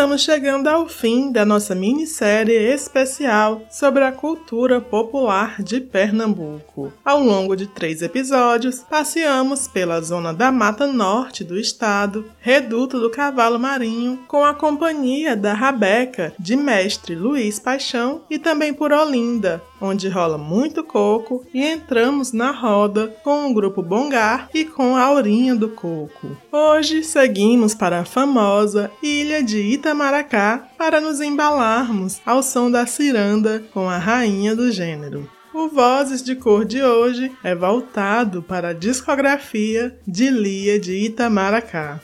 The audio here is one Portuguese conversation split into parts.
Estamos chegando ao fim da nossa minissérie especial sobre a cultura popular de Pernambuco. Ao longo de três episódios, passeamos pela zona da Mata Norte do estado, Reduto do Cavalo Marinho, com a companhia da Rabeca, de mestre Luiz Paixão, e também por Olinda, onde rola muito coco, e entramos na roda com o grupo Bongar e com a Aurinha do Coco. Hoje seguimos para a famosa ilha de Itamaracá para nos embalarmos ao som da ciranda com a rainha do gênero. O Vozes de Cor de hoje é voltado para a discografia de Lia de Itamaracá.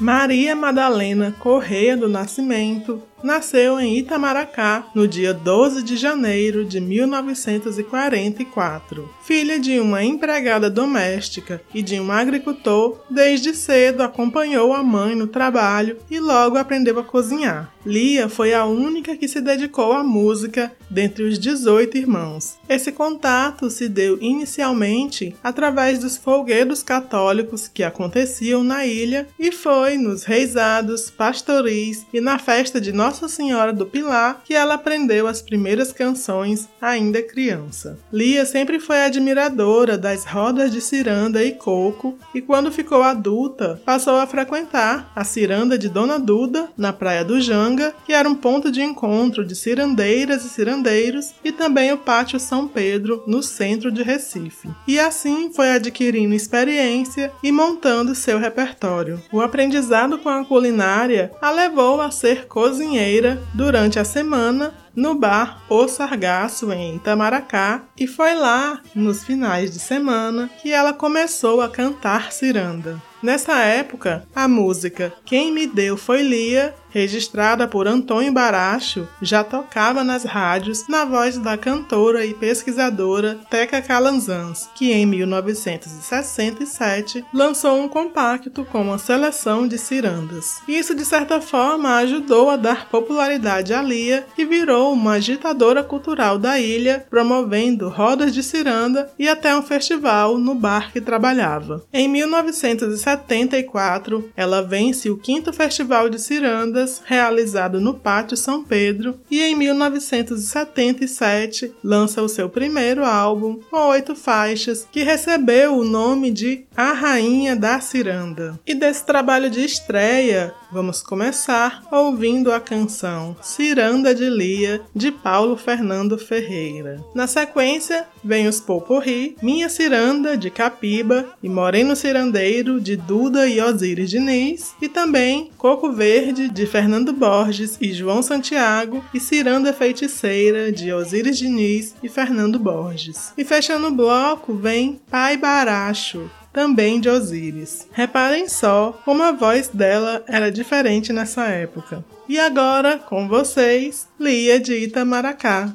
Maria Madalena Correia do Nascimento nasceu em Itamaracá no dia 12 de janeiro de 1944. Filha de uma empregada doméstica e de um agricultor, desde cedo acompanhou a mãe no trabalho e logo aprendeu a cozinhar. Lia foi a única que se dedicou à música dentre os 18 irmãos. Esse contato se deu inicialmente através dos folguedos católicos que aconteciam na ilha e foi nos reisados, pastoris e na festa de Nossa nossa Senhora do Pilar que ela aprendeu as primeiras canções ainda criança. Lia sempre foi admiradora das rodas de ciranda e coco e quando ficou adulta passou a frequentar a ciranda de Dona Duda na Praia do Janga, que era um ponto de encontro de cirandeiras e cirandeiros, e também o Pátio São Pedro no centro de Recife. E assim foi adquirindo experiência e montando seu repertório. O aprendizado com a culinária a levou a ser cozinheira cozinheira durante a semana no bar O Sargaço em Itamaracá e foi lá, nos finais de semana, que ela começou a cantar ciranda. Nessa época, a música Quem Me Deu Foi Lia registrada por Antônio Baracho, já tocava nas rádios na voz da cantora e pesquisadora Teca Calanzans, que em 1967 lançou um compacto com uma seleção de cirandas. Isso, de certa forma, ajudou a dar popularidade a Lia, que virou uma agitadora cultural da ilha, promovendo rodas de ciranda e até um festival no bar que trabalhava. Em 1974, ela vence o quinto Festival de Ciranda realizado no Pátio São Pedro, e em 1977 lança o seu primeiro álbum, com oito faixas, que recebeu o nome de A Rainha da Ciranda. E desse trabalho de estreia, vamos começar ouvindo a canção Ciranda de Lia, de Paulo Fernando Ferreira. Na sequência, vem os Poporri, Minha Ciranda, de Capiba, e Moreno Cirandeiro, de Duda e Osíris Diniz, e também Coco Verde, de Fernando Borges e João Santiago, e Ciranda Feiticeira, de Osíris Diniz e Fernando Borges. E fechando o bloco vem Pai Baracho, também de Osíris. Reparem só como a voz dela era diferente nessa época. E agora, com vocês, Lia de Itamaracá.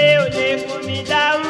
Meu nego me dá um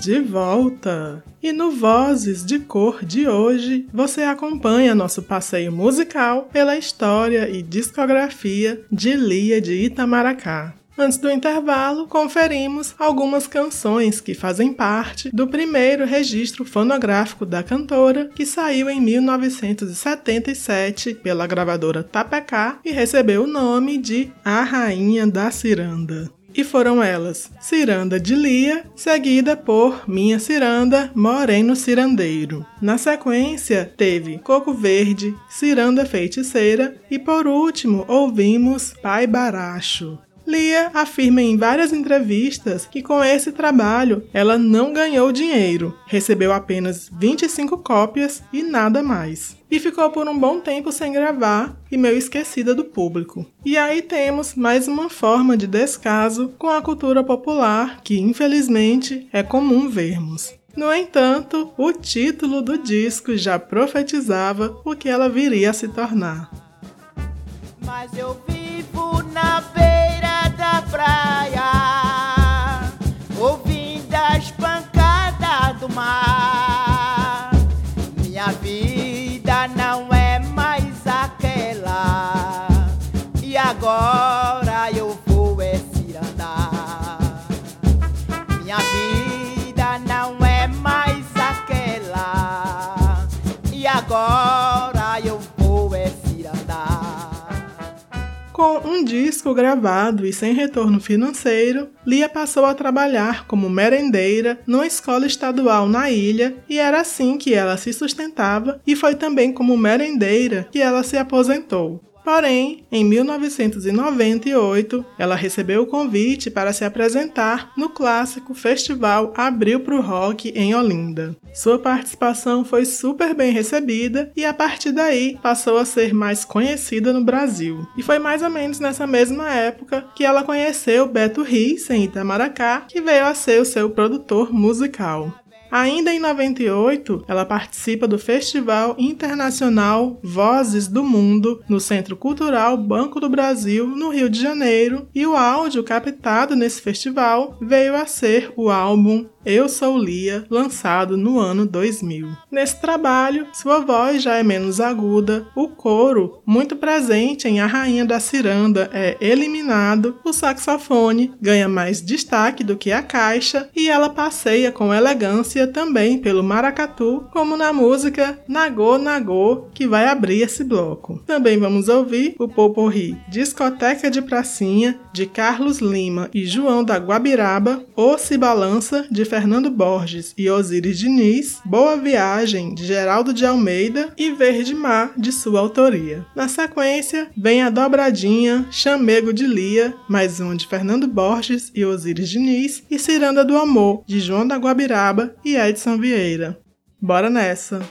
De volta! E no Vozes de Cor de hoje, você acompanha nosso passeio musical pela história e discografia de Lia de Itamaracá. Antes do intervalo, conferimos algumas canções que fazem parte do primeiro registro fonográfico da cantora, que saiu em 1977 pela gravadora Tapecá e recebeu o nome de A Rainha da Ciranda e foram elas Ciranda de Lia, seguida por Minha Ciranda, Moreno Cirandeiro. Na sequência, teve Coco Verde, Ciranda Feiticeira e por último ouvimos Pai Baracho. Lia afirma em várias entrevistas que com esse trabalho ela não ganhou dinheiro, recebeu apenas 25 cópias e nada mais. E ficou por um bom tempo sem gravar e meio esquecida do público. E aí temos mais uma forma de descaso com a cultura popular que infelizmente é comum vermos. No entanto, o título do disco já profetizava o que ela viria a se tornar. Praia, disco gravado e sem retorno financeiro, Lia passou a trabalhar como merendeira numa escola estadual na ilha e era assim que ela se sustentava e foi também como merendeira que ela se aposentou. Porém, em 1998, ela recebeu o convite para se apresentar no clássico Festival Abril pro Rock em Olinda. Sua participação foi super bem recebida e a partir daí passou a ser mais conhecida no Brasil. E foi mais ou menos nessa mesma época que ela conheceu Beto Riz em Itamaracá, que veio a ser o seu produtor musical. Ainda em 98, ela participa do Festival Internacional Vozes do Mundo no Centro Cultural Banco do Brasil, no Rio de Janeiro, e o áudio captado nesse festival veio a ser o álbum eu Sou Lia, lançado no ano 2000. Nesse trabalho, sua voz já é menos aguda, o coro, muito presente em A Rainha da Ciranda, é eliminado, o saxofone ganha mais destaque do que a caixa e ela passeia com elegância também pelo maracatu, como na música Nagô Nagô, que vai abrir esse bloco. Também vamos ouvir o Poporri Discoteca de Pracinha, de Carlos Lima e João da Guabiraba, O Se Balança, de Fernando Borges e Osíris Diniz, Boa Viagem, de Geraldo de Almeida e Verde Mar, de sua autoria. Na sequência, vem a dobradinha Chamego de Lia, mais um de Fernando Borges e Osíris Diniz, e Ciranda do Amor, de João da Guabiraba e Edson Vieira. Bora nessa!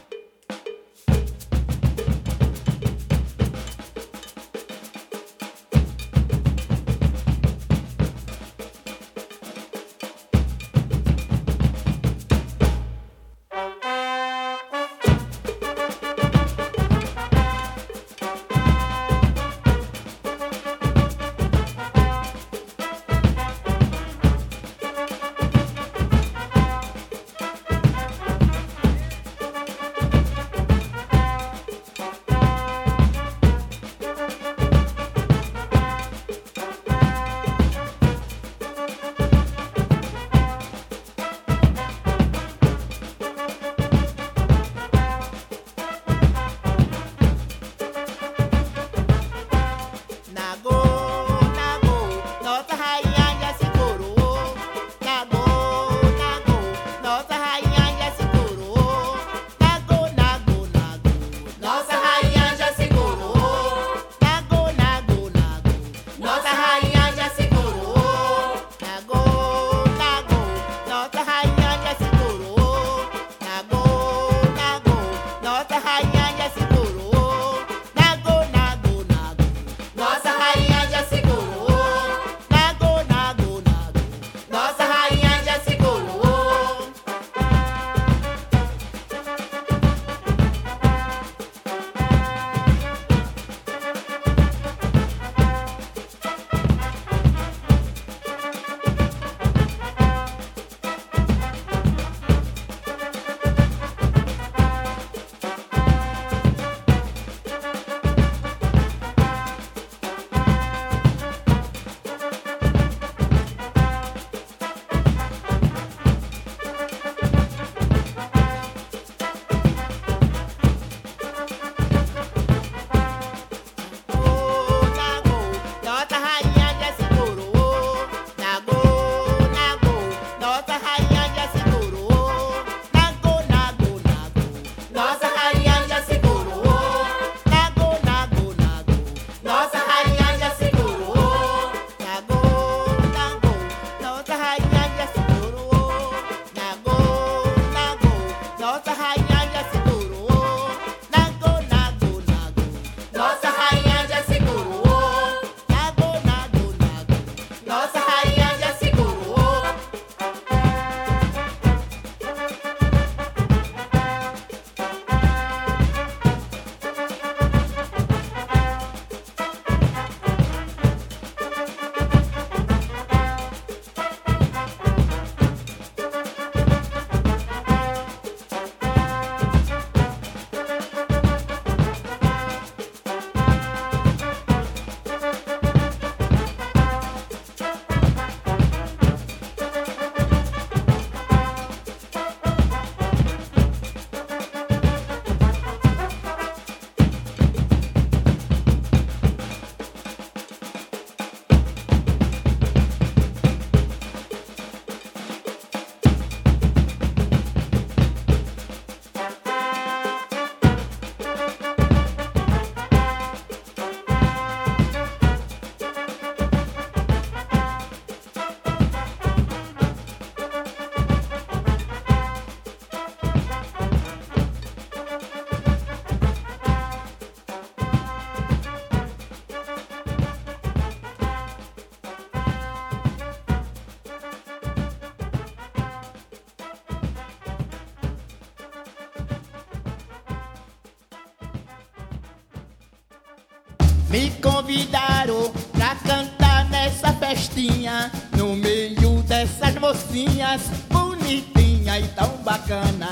Me convidaram pra cantar nessa festinha, no meio dessas mocinhas, bonitinhas e tão bacanas.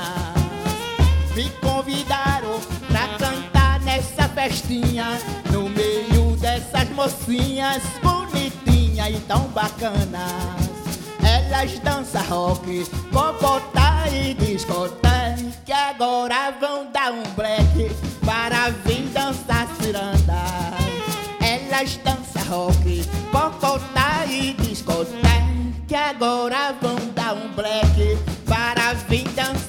Me convidaram pra cantar nessa festinha, no meio dessas mocinhas, bonitinhas e tão bacanas. Elas dançam rock, popotá e discoteca, que agora vão dar um black para vir dançar ciranda das danças rock, pocotá e discoteca, que agora vão dar um black para vir dançar.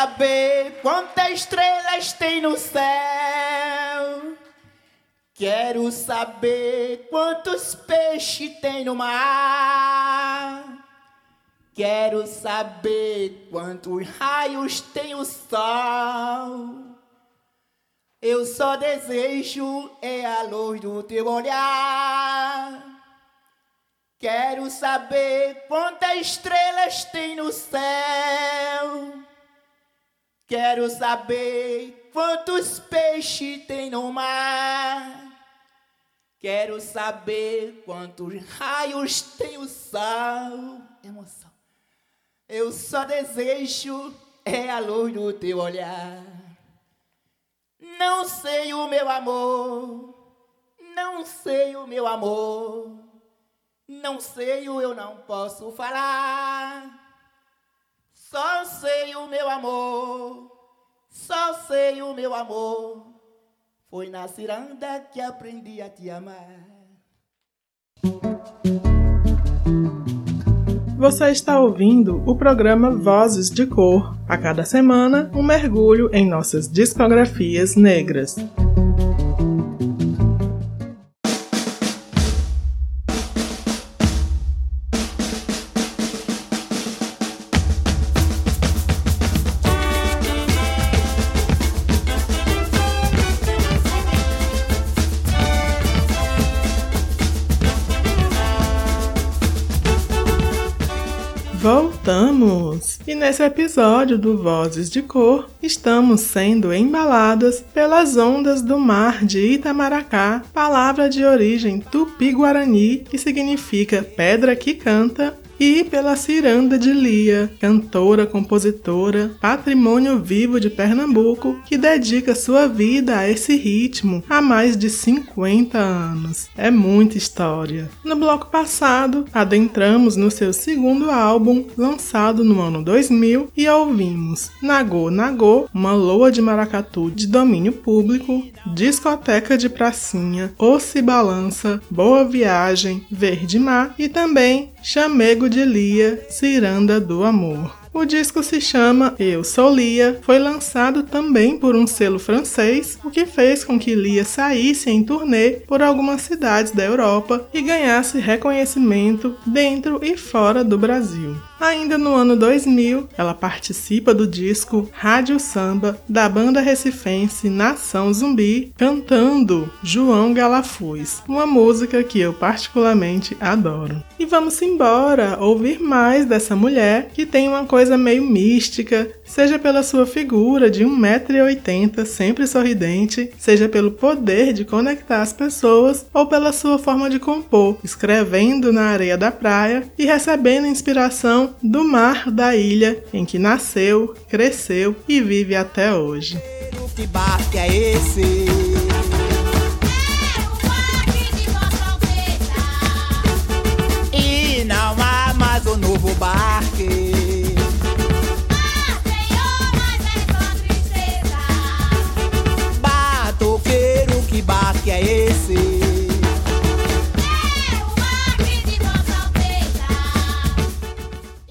Saber quantas estrelas tem no céu. Quero saber quantos peixes tem no mar. Quero saber quantos raios tem o sol. Eu só desejo é a luz do teu olhar. Quero saber quantas estrelas tem no céu. Quero saber quantos peixes tem no mar. Quero saber quantos raios tem o sol. Emoção. Eu só desejo é a luz do teu olhar. Não sei o meu amor, não sei o meu amor, não sei o eu não posso falar. Só sei o meu amor, só sei o meu amor. Foi na ciranda que aprendi a te amar. Você está ouvindo o programa Vozes de Cor. A cada semana, um mergulho em nossas discografias negras. E nesse episódio do Vozes de Cor, estamos sendo embaladas pelas ondas do mar de Itamaracá, palavra de origem tupi-guarani que significa pedra que canta e pela Ciranda de Lia, cantora, compositora, patrimônio vivo de Pernambuco, que dedica sua vida a esse ritmo há mais de 50 anos. É muita história. No bloco passado, adentramos no seu segundo álbum, lançado no ano 2000, e ouvimos Nagô Nagô, uma loa de maracatu de domínio público, discoteca de pracinha, Ossi Balança, Boa Viagem, Verde Mar e também Chamego de Lia, Ciranda do Amor. O disco se chama Eu Sou Lia, foi lançado também por um selo francês, o que fez com que Lia saísse em turnê por algumas cidades da Europa e ganhasse reconhecimento dentro e fora do Brasil. Ainda no ano 2000, ela participa do disco Rádio Samba da banda recifense Nação Zumbi, cantando João Galafuz, uma música que eu particularmente adoro. E vamos embora ouvir mais dessa mulher que tem uma coisa meio mística, seja pela sua figura de 1,80m sempre sorridente, seja pelo poder de conectar as pessoas ou pela sua forma de compor, escrevendo na areia da praia e recebendo inspiração do mar da ilha em que nasceu, cresceu e vive até hoje. Que barco é esse? E não há mais um novo barco. É esse?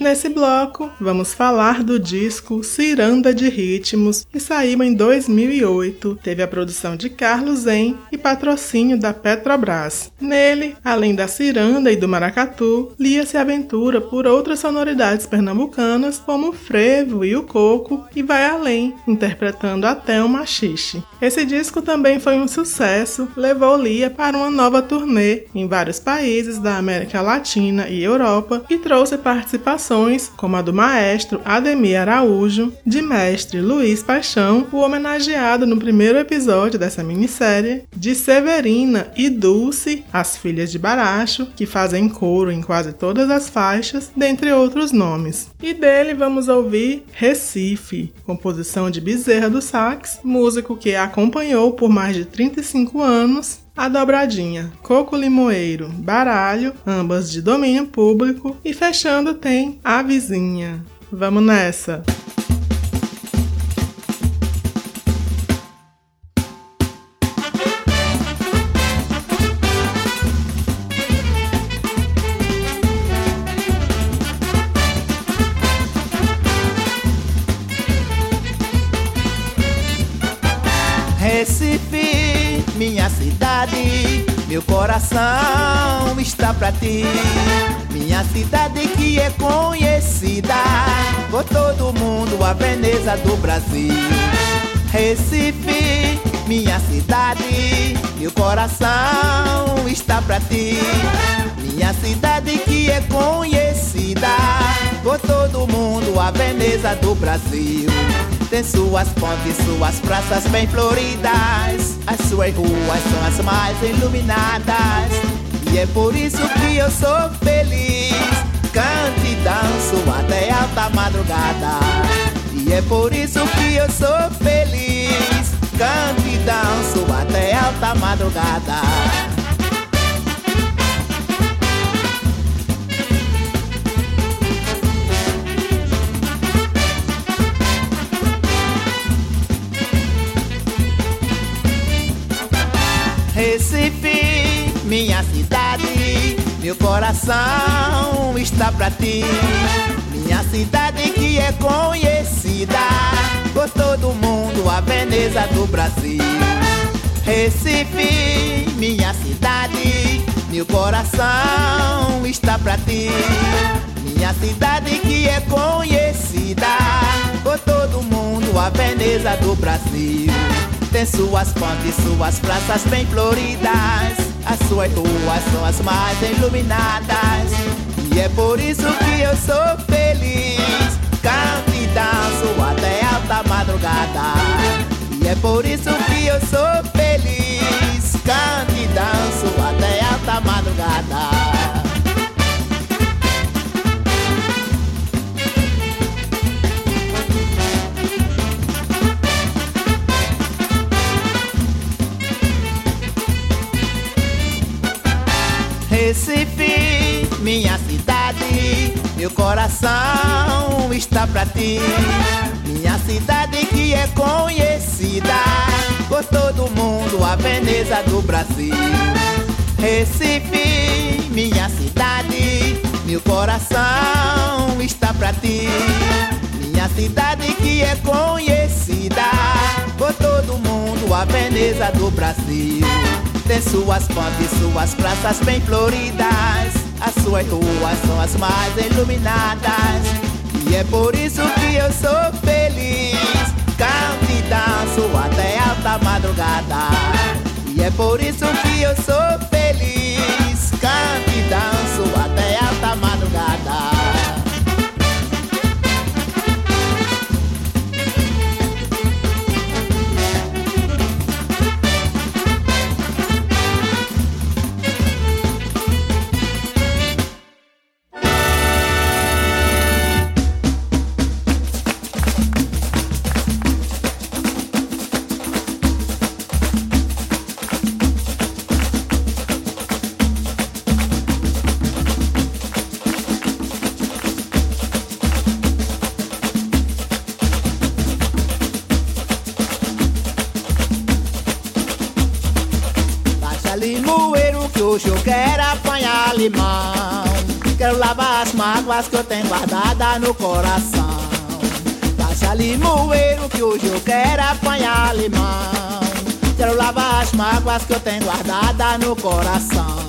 Nesse bloco, vamos falar do disco Ciranda de Ritmos, que saiu em 2008, teve a produção de Carlos Zen e patrocínio da Petrobras. Nele, além da ciranda e do maracatu, Lia se aventura por outras sonoridades pernambucanas, como o frevo e o coco, e vai além, interpretando até o machixe. Esse disco também foi um sucesso, levou Lia para uma nova turnê em vários países da América Latina e Europa e trouxe participações como a do maestro Ademir Araújo, de mestre Luiz Paixão, o homenageado no primeiro episódio dessa minissérie, de Severina e Dulce, as filhas de Baracho, que fazem coro em quase todas as faixas, dentre outros nomes. E dele vamos ouvir Recife, composição de Bezerra do Sax, músico que acompanhou por mais de 35 anos a dobradinha Coco Limoeiro, Baralho, ambas de domínio público, e fechando tem A Vizinha. Vamos nessa! Coração está pra ti. Minha cidade que é conhecida por todo mundo, a Veneza do Brasil. Recife, minha cidade, meu coração está pra ti. Minha cidade que é conhecida por todo mundo, a Veneza do Brasil. Tem suas pontes, suas praças bem floridas. As suas ruas são as mais iluminadas. E é por isso que eu sou feliz. Canto e danço até alta madrugada. E é por isso que eu sou feliz. Canto e danço até alta madrugada. Meu coração está pra ti. Minha cidade que é conhecida por todo mundo, a Veneza do Brasil. Recife, minha cidade, meu coração está pra ti. Minha cidade que é conhecida por todo mundo, a Veneza do Brasil. Tem suas pontes, suas praças bem floridas. As suas ruas são as mais iluminadas. E é por isso que eu sou feliz. Canto e danço até alta madrugada. E é por isso que eu sou feliz. Canto e danço até alta madrugada. Recife, minha cidade, meu coração está pra ti. Minha cidade que é conhecida por todo mundo, a Veneza do Brasil. Recife, minha cidade, meu coração está pra ti. Minha cidade que é conhecida por todo mundo, a Veneza do Brasil. Tem suas pontes, suas praças bem floridas. As suas ruas são as mais iluminadas. E é por isso que eu sou feliz. Canto e danço até alta madrugada. E é por isso que eu sou feliz. Mágoas que eu tenho guardada no coração.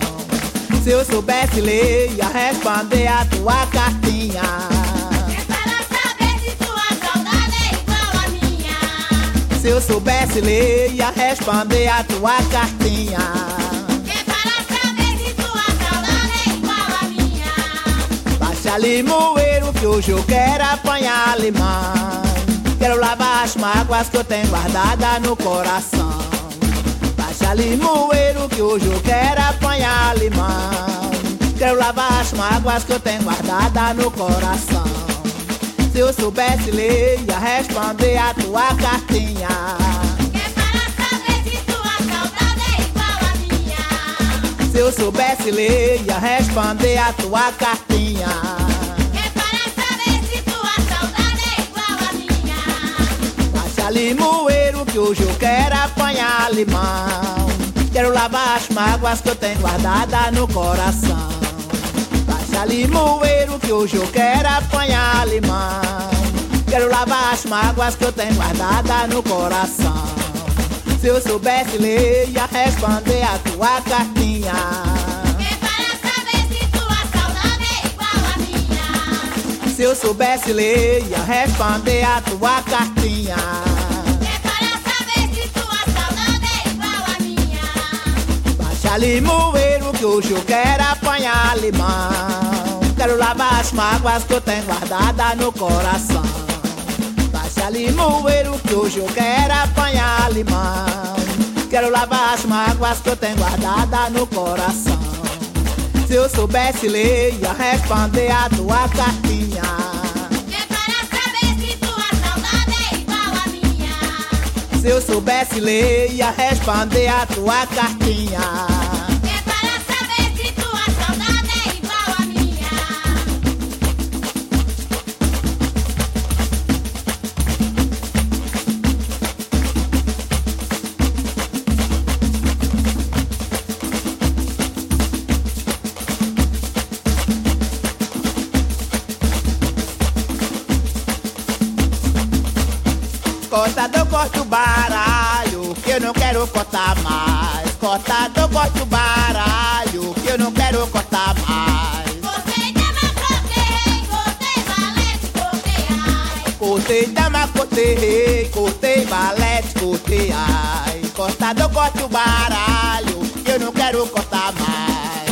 Se eu soubesse ler, ia responder a tua cartinha. É para saber se tua saudade é igual a minha. Se eu soubesse ler, ia responder a tua cartinha. Para saber se tua saudade é igual a minha. Baixa limoeiro que hoje eu quero apanhar limão. Quero lavar as mágoas que eu tenho guardada no coração. Limoeiro que hoje eu quero apanhar limão. Quero lavar as mágoas que eu tenho guardada no coração. Se eu soubesse ler, ia responder a tua cartinha. É para saber se tua saudade é igual a minha. Se eu soubesse ler, ia responder a tua cartinha. É para saber se tua saudade é igual a minha. Baixa limoeiro que hoje eu quero apanhar limão. Quero lavar as mágoas que eu tenho guardada no coração. Baixa limoeiro que hoje eu quero apanhar limão. Quero lavar as mágoas que eu tenho guardada no coração. Se eu soubesse ler, ia responder a tua cartinha. É para saber se tua saudade é igual a minha. Se eu soubesse ler, ia responder a tua cartinha. Limoeiro que hoje eu quero apanhar limão. Quero lavar as mágoas que eu tenho guardada no coração. Baixa limoeiro que hoje eu quero apanhar limão. Quero lavar as mágoas que eu tenho guardada no coração. Se eu soubesse ler, ia responder a tua cartinha. É para saber se tua saudade é igual a minha. Se eu soubesse ler, ia responder a tua cartinha. Cortador, corta o baralho, que eu não quero cortar mais. Cortador, corta o baralho, que eu não quero cortar mais. Cortei dama, cortei rei, cortei valete, cortei ai. Cortei dama, cortei rei, cortei valete, cortei ai. Cortador, corta o baralho, que eu não quero cortar mais.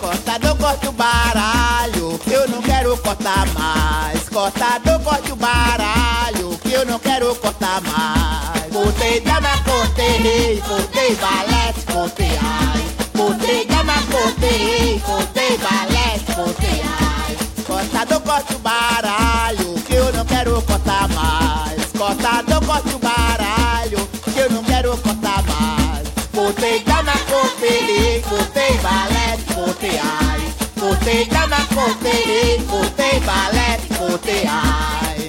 Corta o baralho, cortar mais. Cortador, corta o baralho, que eu não quero cortar mais. Cortei dama, cortei rei, cortei valete, cortei ai. Cortei dama, cortei rei, cortei valete, cortei ai. Cortador, corta o baralho, que eu não quero cortar mais. Cortei dama, cortei rei, cortei valete, cortei ai.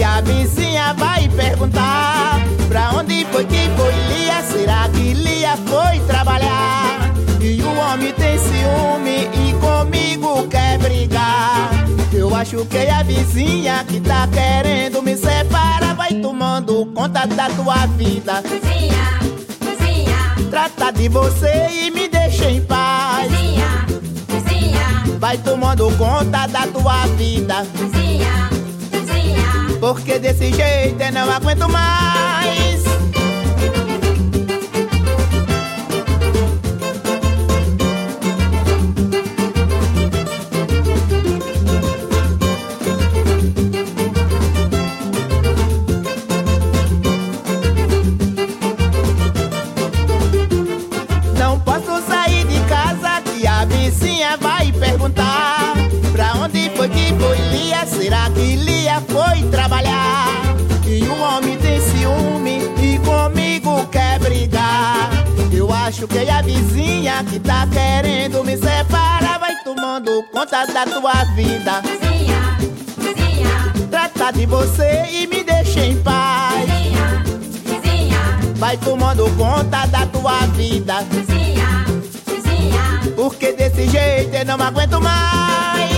Que a vizinha vai perguntar Pra onde foi que foi Lia? Será que Lia foi trabalhar? E o homem tem ciúme e comigo quer brigar Eu acho que é a vizinha que tá querendo me separar Vai tomando conta da tua vida Vizinha, vizinha, Trata de você e me deixa em paz vizinha, vizinha, Vai tomando conta da tua vida vizinha. Porque desse jeito eu não aguento mais. Será que Lia foi trabalhar? E o homem tem ciúme e comigo quer brigar Eu acho machuquei a vizinha que tá querendo me separar. Vai tomando conta da tua vida. Vizinha, vizinha, Trata de você e me deixa em paz. vizinha, vizinha, Vai tomando conta da tua vida. vizinha, vizinha. Porque desse jeito eu não aguento mais.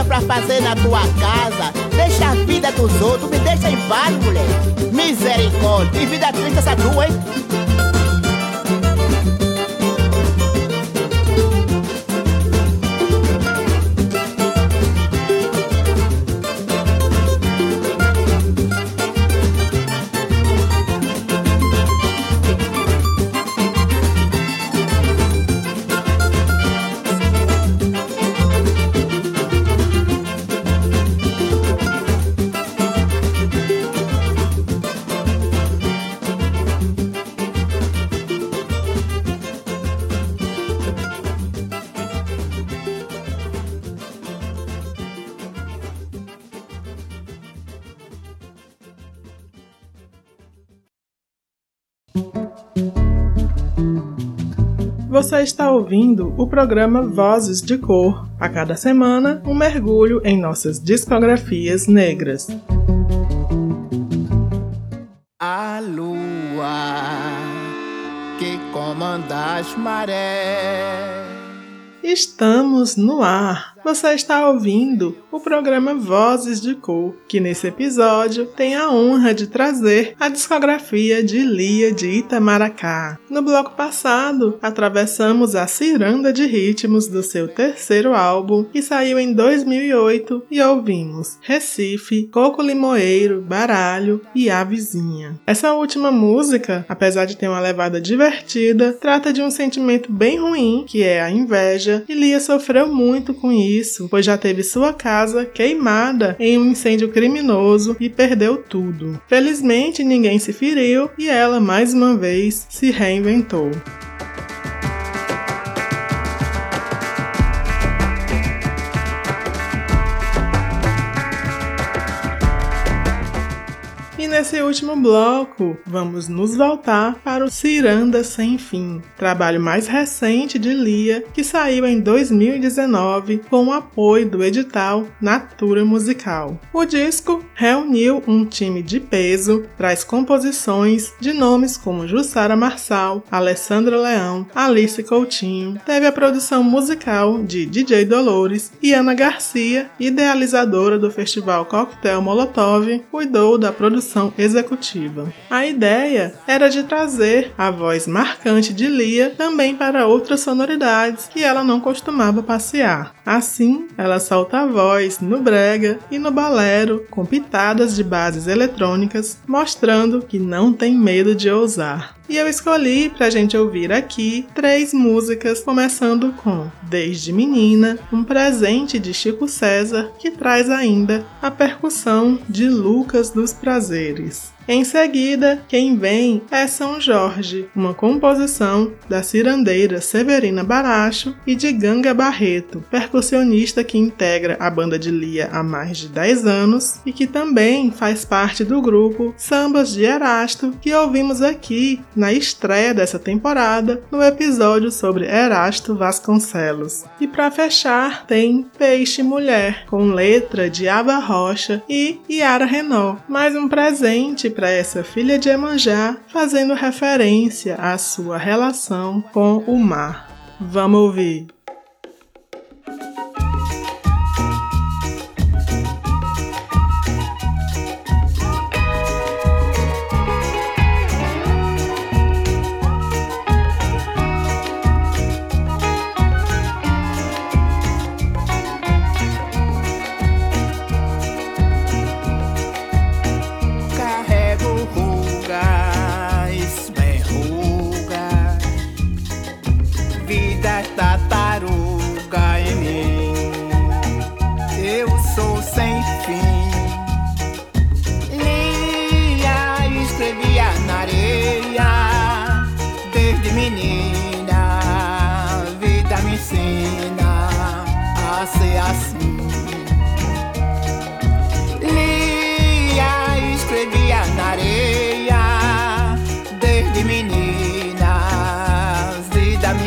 Coisa pra fazer na tua casa. Deixa a vida dos outros, me deixa em paz, mulher. Misericórdia, que vida triste essa tua, hein? Você está ouvindo o programa Vozes de Cor. A cada semana, um mergulho em nossas discografias negras. A lua que comanda as marés. Estamos no ar. Você está ouvindo o programa Vozes de Cor, que nesse episódio tem a honra de trazer a discografia de Lia de Itamaracá. No bloco passado, atravessamos a ciranda de ritmos do seu terceiro álbum, que saiu em 2008, e ouvimos Recife, Coco Limoeiro, Baralho e A Vizinha. Essa última música, apesar de ter uma levada divertida, trata de um sentimento bem ruim, que é a inveja, e Lia sofreu muito com isso, pois já teve sua casa queimada em um incêndio criminoso e perdeu tudo. Felizmente, ninguém se feriu e ela mais uma vez se reinventou. Nesse último bloco, vamos nos voltar para o Ciranda Sem Fim, trabalho mais recente de Lia, que saiu em 2019 com o apoio do edital Natura Musical. O disco reuniu um time de peso, traz composições de nomes como Jussara Marçal, Alessandra Leão, Alice Coutinho, teve a produção musical de DJ Dolores e Ana Garcia, idealizadora do festival Coquetel Molotov, cuidou da produção executiva. A ideia era de trazer a voz marcante de Lia também para outras sonoridades que ela não costumava passear. Assim, ela solta a voz no brega e no balero com pitadas de bases eletrônicas, mostrando que não tem medo de ousar. E eu escolhi pra gente ouvir aqui três músicas, começando com Desde Menina, um presente de Chico César, que traz ainda a percussão de Lucas dos Prazeres. Em seguida, quem vem é São Jorge, uma composição da cirandeira Severina Baracho e de Ganga Barreto, percussionista que integra a banda de Lia há mais de 10 anos e que também faz parte do grupo Sambas de Erasto, que ouvimos aqui na estreia dessa temporada no episódio sobre Erasto Vasconcelos. E para fechar, tem Peixe Mulher, com letra de Aba Rocha e Yara Renault, mais um presente para essa filha de Emanjá, fazendo referência à sua relação com o mar. Vamos ouvir.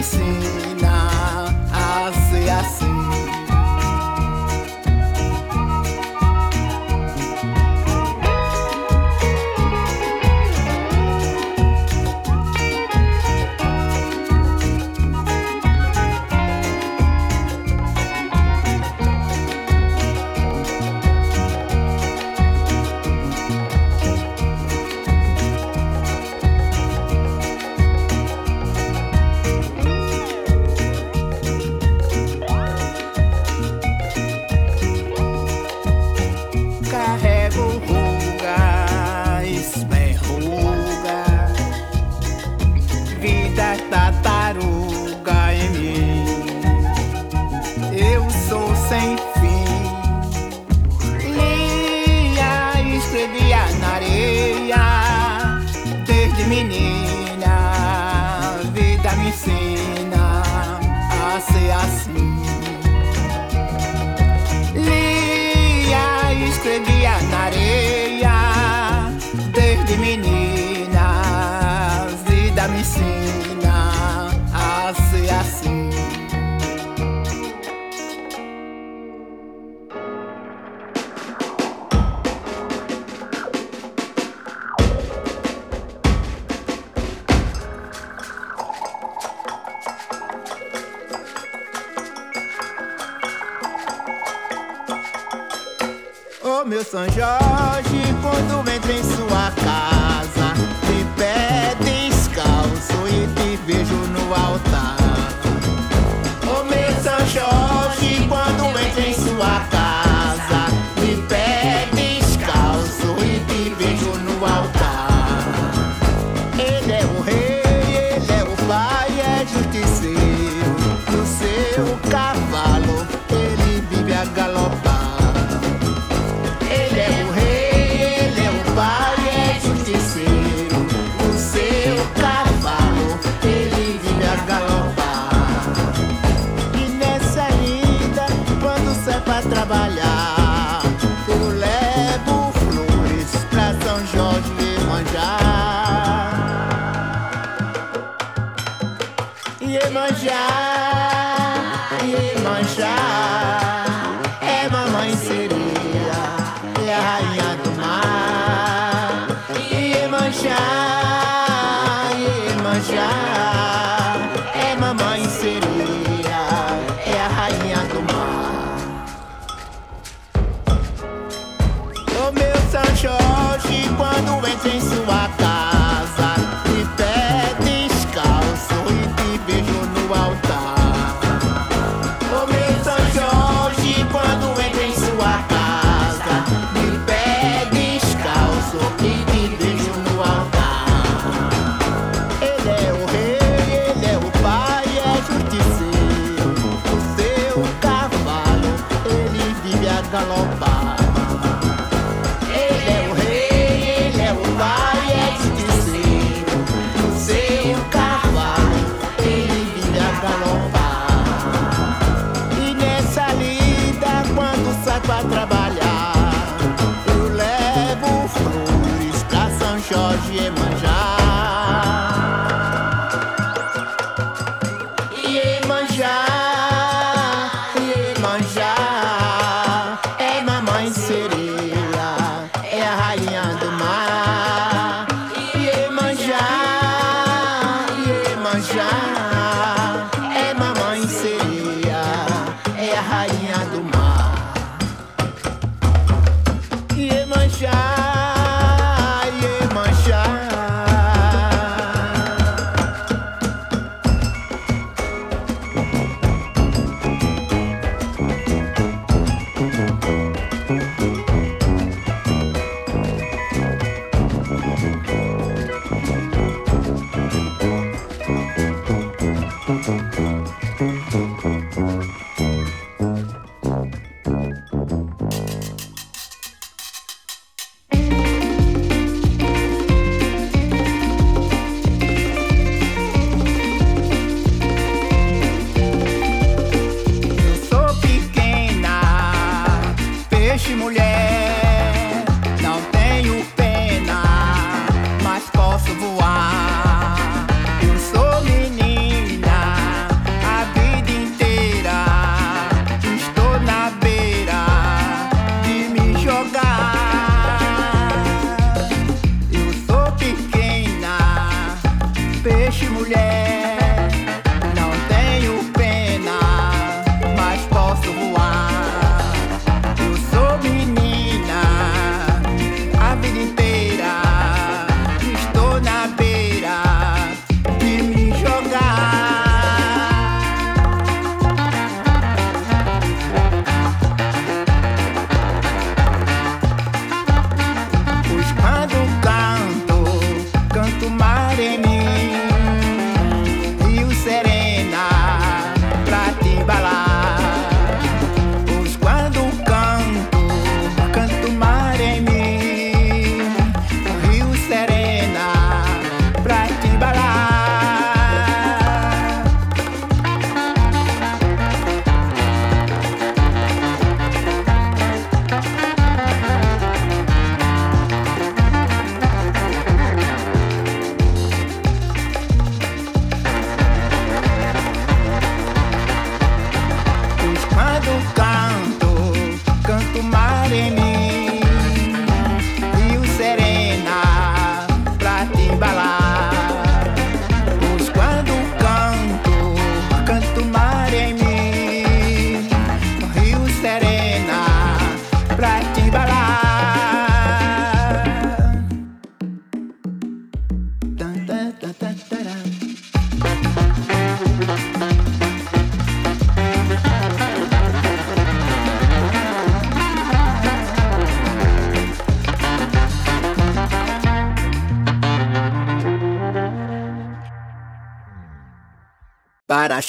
see.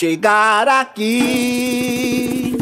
Chegar aqui,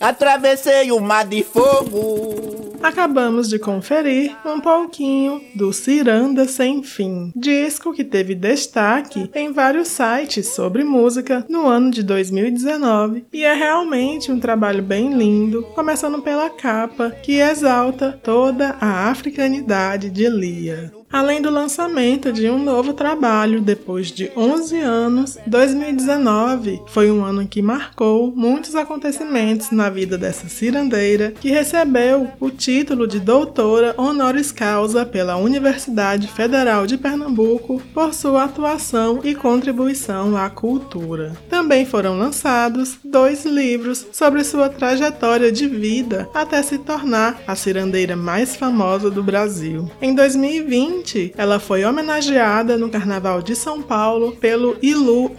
atravessei o mar de fogo. Acabamos de conferir um pouquinho do Ciranda Sem Fim, disco que teve destaque em vários sites sobre música no ano de 2019 e é realmente um trabalho bem lindo, começando pela capa que exalta toda a africanidade de Lia. Além do lançamento de um novo trabalho depois de 11 anos, 2019 foi um ano que marcou muitos acontecimentos na vida dessa cirandeira, que recebeu o título de doutora honoris causa pela Universidade Federal de Pernambuco por sua atuação e contribuição à cultura. Também foram lançados dois livros sobre sua trajetória de vida até se tornar a cirandeira mais famosa do Brasil. Em 2020, ela foi homenageada no Carnaval de São Paulo pelo Ilu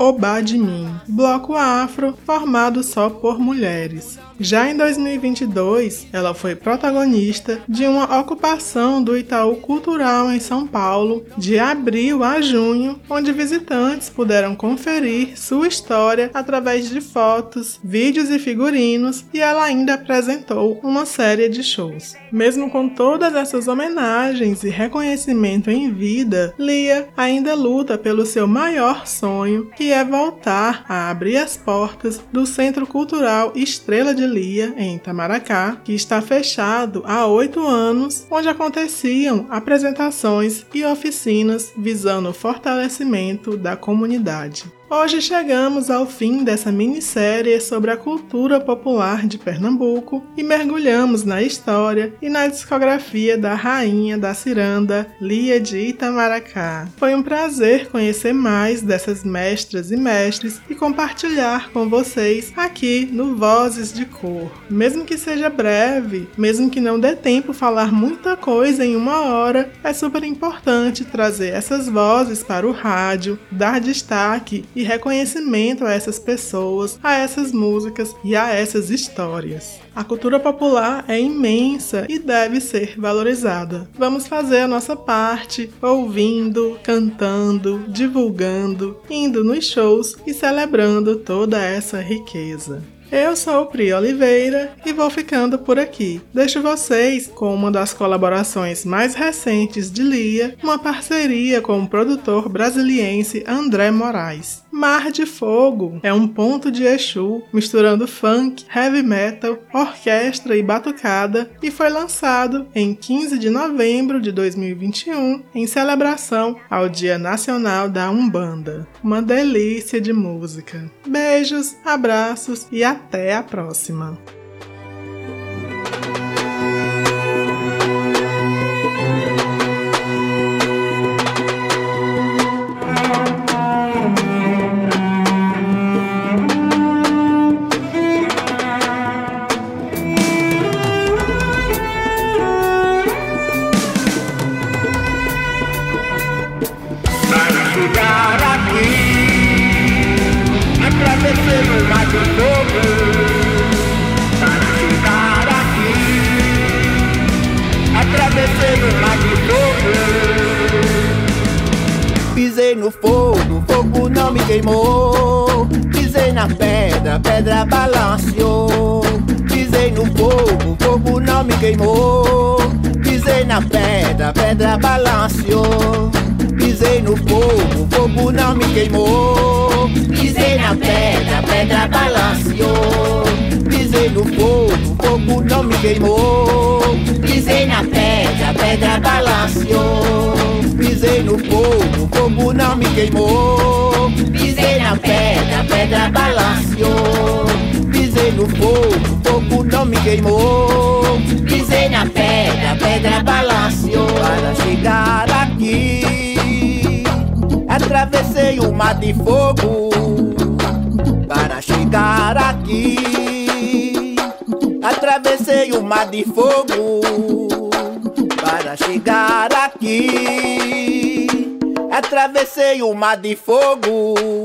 Mim, bloco afro formado só por mulheres. Já em 2022, ela foi protagonista de uma ocupação do Itaú Cultural em São Paulo, de abril a junho, onde visitantes puderam conferir sua história através de fotos, vídeos e figurinos, e ela ainda apresentou uma série de shows. Mesmo com todas essas homenagens e reconhecimento em vida, Lia ainda luta pelo seu maior sonho, que é voltar a abrir as portas do Centro Cultural Estrela de Lia, em Itamaracá, que está fechado há oito anos, onde aconteciam apresentações e oficinas visando o fortalecimento da comunidade. Hoje chegamos ao fim dessa minissérie sobre a cultura popular de Pernambuco e mergulhamos na história e na discografia da rainha da ciranda, Lia de Itamaracá. Foi um prazer conhecer mais dessas mestras e mestres e compartilhar com vocês aqui no Vozes de Cor. Mesmo que seja breve, mesmo que não dê tempo falar muita coisa em uma hora, é super importante trazer essas vozes para o rádio, dar destaque e reconhecimento a essas pessoas, a essas músicas e a essas histórias. A cultura popular é imensa e deve ser valorizada. Vamos fazer a nossa parte ouvindo, cantando, divulgando, indo nos shows e celebrando toda essa riqueza. Eu sou o Pri Oliveira e vou ficando por aqui. Deixo vocês com uma das colaborações mais recentes de Lia, uma parceria com o produtor brasiliense André Moraes. Mar de Fogo é um ponto de Exu misturando funk, heavy metal, orquestra e batucada e foi lançado em 15 de novembro de 2021 em celebração ao Dia Nacional da Umbanda. Uma delícia de música. Beijos, abraços e até a próxima! Queimou. Pisei na pedra, pedra balanceou. Pisei no fogo, fogo não me queimou. Pisei na pedra, pedra balanceou. Pisei no fogo, fogo não me queimou. Pisei na pedra, pedra balanceou. Pisei no fogo, fogo não me queimou. Pisei na pedra, pedra balanceou. Pisei no fogo, fogo não me queimou. Pisei na pedra, pedra balanceou. Pisei no fogo, fogo não me queimou. Pisei na pedra, pedra balanceou. Para chegar aqui, atravessei o mar de fogo. Para chegar aqui, atravessei o mar de fogo. Para chegar aqui, atravessei o mar de fogo.